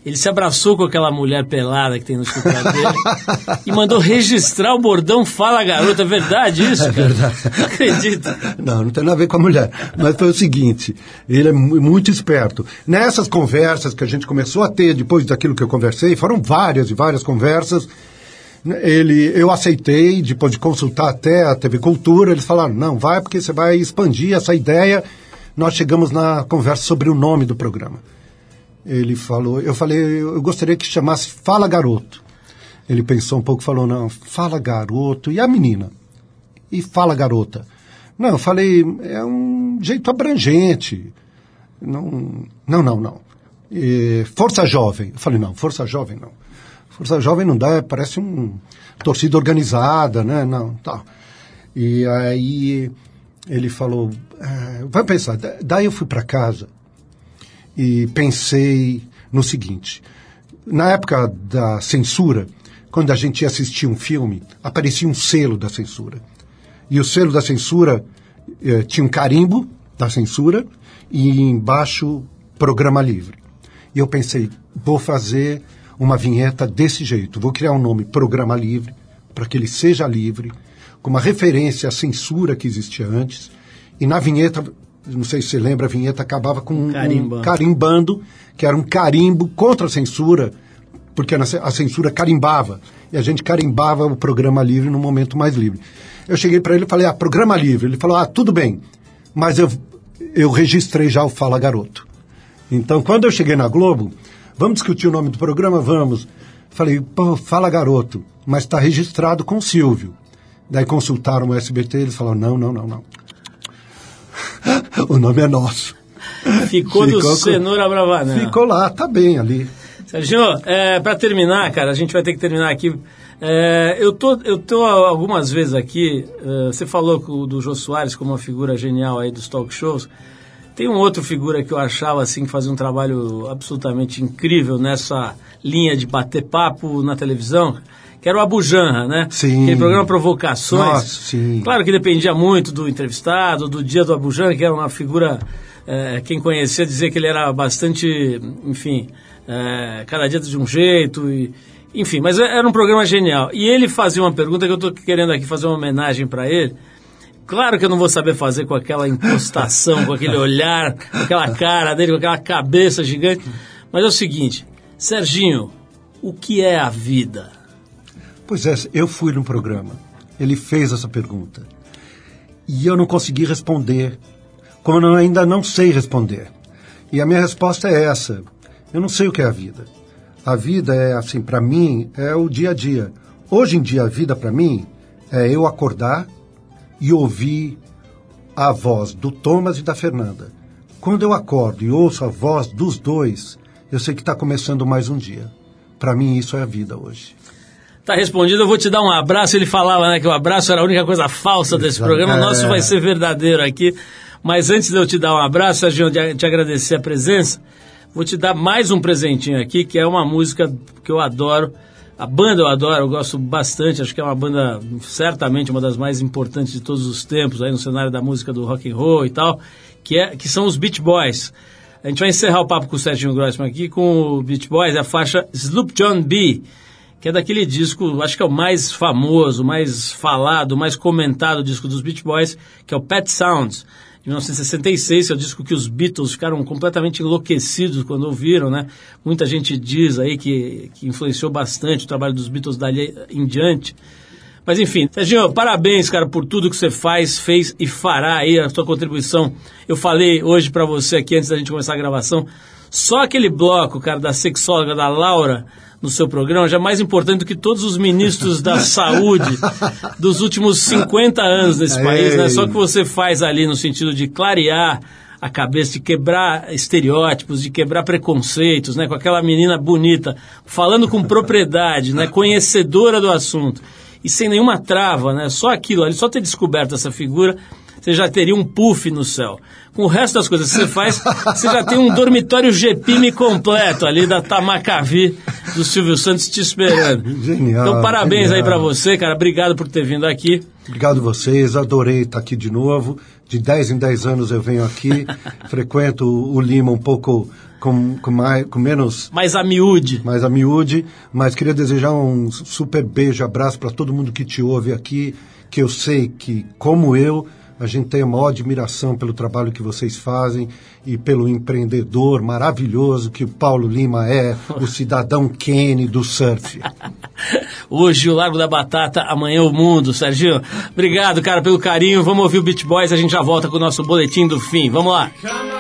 ele se abraçou com aquela mulher pelada que tem no escritório dele e mandou registrar o bordão Fala Garota. É verdade isso, cara? É verdade. Acredita? Não, não tem nada a ver com a mulher. Mas foi o seguinte, ele é mu- muito esperto. Nessas conversas que a gente começou a ter depois daquilo que eu conversei, foram várias e várias conversas. né, Ele, eu aceitei, depois de consultar até a TV Cultura, eles falaram, não, vai porque você vai expandir essa ideia. Nós chegamos na conversa sobre o nome do programa. Ele falou, eu falei, eu gostaria que chamasse Fala Garoto. Ele pensou um pouco, falou, não, Fala Garoto. E a menina? E Fala Garota? Não, eu falei, é um jeito abrangente. Não, não, não, não. E Força Jovem. Eu falei, não, Força Jovem não. Força Jovem não dá, parece um torcida organizada, né? Não, tá. E aí ele falou, "Ah, vai pensar. Da- Daí eu fui para casa e pensei no seguinte: na época da censura, quando a gente ia assistir um filme, aparecia um selo da censura. E o selo da censura eh, tinha um carimbo da censura e embaixo programa livre. E eu pensei, vou fazer uma vinheta desse jeito, vou criar um nome programa livre para que ele seja livre, com uma referência à censura que existia antes. E na vinheta, não sei se você lembra, a vinheta acabava com um Carimbando. carimbando, que era um carimbo contra a censura, porque a a censura carimbava. E a gente carimbava o programa livre no momento mais livre. Eu cheguei para ele e falei, ah, programa livre. Ele falou, ah, tudo bem, mas eu, eu registrei já o Fala Garoto. Então, quando eu cheguei na Globo, vamos discutir o nome do programa? Vamos. Falei, pô, Fala Garoto, mas está registrado com o Silvio. Daí consultaram o SBT, eles falaram, não, não, não, não. *laughs* o nome é nosso. Ficou, do Ficou com- Cenoura Bravanel. Ficou lá, tá bem ali. Sérgio, é, para terminar, cara, a gente vai ter que terminar aqui. É, eu tô, eu tô algumas vezes aqui. é, você falou do Jô Soares como uma figura genial aí dos talk shows. Tem um outro figura que eu achava assim que fazia um trabalho absolutamente incrível nessa linha de bater papo na televisão, que era o Abu Janra, né? Sim. Aquele programa Provocações. Nossa, sim. Claro que dependia muito do entrevistado, do dia do Abu Janra, que era uma figura. é, quem conhecia dizia que ele era bastante, enfim, é, cada dia de um jeito, e, enfim, mas era um programa genial. E ele fazia uma pergunta que eu estou querendo aqui fazer uma homenagem para ele. Claro que eu não vou saber fazer com aquela impostação, com aquele olhar, com aquela cara dele, com aquela cabeça gigante. Mas é o seguinte, Serginho, o que é a vida? Pois é, eu fui no programa. Ele fez essa pergunta. E eu não consegui responder, como eu ainda não sei responder. E a minha resposta é essa. Eu não sei o que é a vida. A vida é, assim, para mim, é o dia a dia. Hoje em dia, a vida para mim é eu acordar e ouvir a voz do Thomas e da Fernanda. Quando eu acordo e ouço a voz dos dois, eu sei que está começando mais um dia. Para mim, isso é a vida hoje. Tá respondido, eu vou te dar um abraço. Ele falava né, que o abraço era a única coisa falsa desse Exato. programa. O nosso É. vai ser verdadeiro aqui. Mas antes de eu te dar um abraço, Serginho, de te agradecer a presença, vou te dar mais um presentinho aqui, que é uma música que eu adoro. A banda eu adoro, eu gosto bastante, acho que é uma banda certamente uma das mais importantes de todos os tempos aí no cenário da música do rock and roll e tal, que, é, que são os Beach Boys. A gente vai encerrar o papo com o Serginho Grossman aqui com o Beach Boys, a faixa Sloop John B, que é daquele disco, acho que é o mais famoso, mais falado, mais comentado disco dos Beach Boys, que é o Pet Sounds, de de 1966, é o disco que os Beatles ficaram completamente enlouquecidos quando ouviram, né? Muita gente diz aí que, que influenciou bastante o trabalho dos Beatles dali em diante. Mas enfim, Serginho, parabéns, cara, por tudo que você faz, fez e fará aí, a sua contribuição. Eu falei hoje pra você aqui, antes da gente começar a gravação, só aquele bloco, cara, da sexóloga, da Laura, no seu programa, já mais importante do que todos os ministros da *laughs* saúde dos últimos 50 anos nesse país, né? Só que você faz ali no sentido de clarear a cabeça, de quebrar estereótipos, de quebrar preconceitos, né? Com aquela menina bonita, falando com propriedade, né? Conhecedora do assunto e sem nenhuma trava, né? Só aquilo ali, só ter descoberto essa figura, você já teria um puff no céu. Com o resto das coisas que você faz, você já tem um dormitório GPIM completo ali da Tamacavi do Silvio Santos te esperando. Genial, Então, parabéns aí genial. pra você, cara. Obrigado por ter vindo aqui. Obrigado vocês, adorei estar aqui de novo. De 10 em 10 anos eu venho aqui, *laughs* frequento o Lima um pouco com, com, mais, com menos Mais a miúde. mais a miúde, mas queria desejar um super beijo, abraço para todo mundo que te ouve aqui, que eu sei que, como eu, a gente tem a maior admiração pelo trabalho que vocês fazem e pelo empreendedor maravilhoso que o Paulo Lima é, o *laughs* cidadão Kenny do surf. *laughs* Hoje o Largo da Batata, amanhã o mundo, Serginho. Obrigado, cara, pelo carinho. Vamos ouvir o Beach Boys, a gente já volta com o nosso boletim do fim. Vamos lá. Come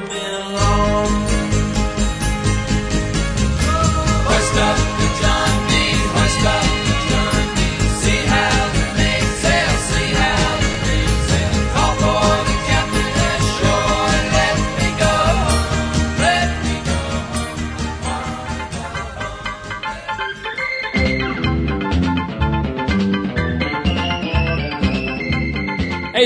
good.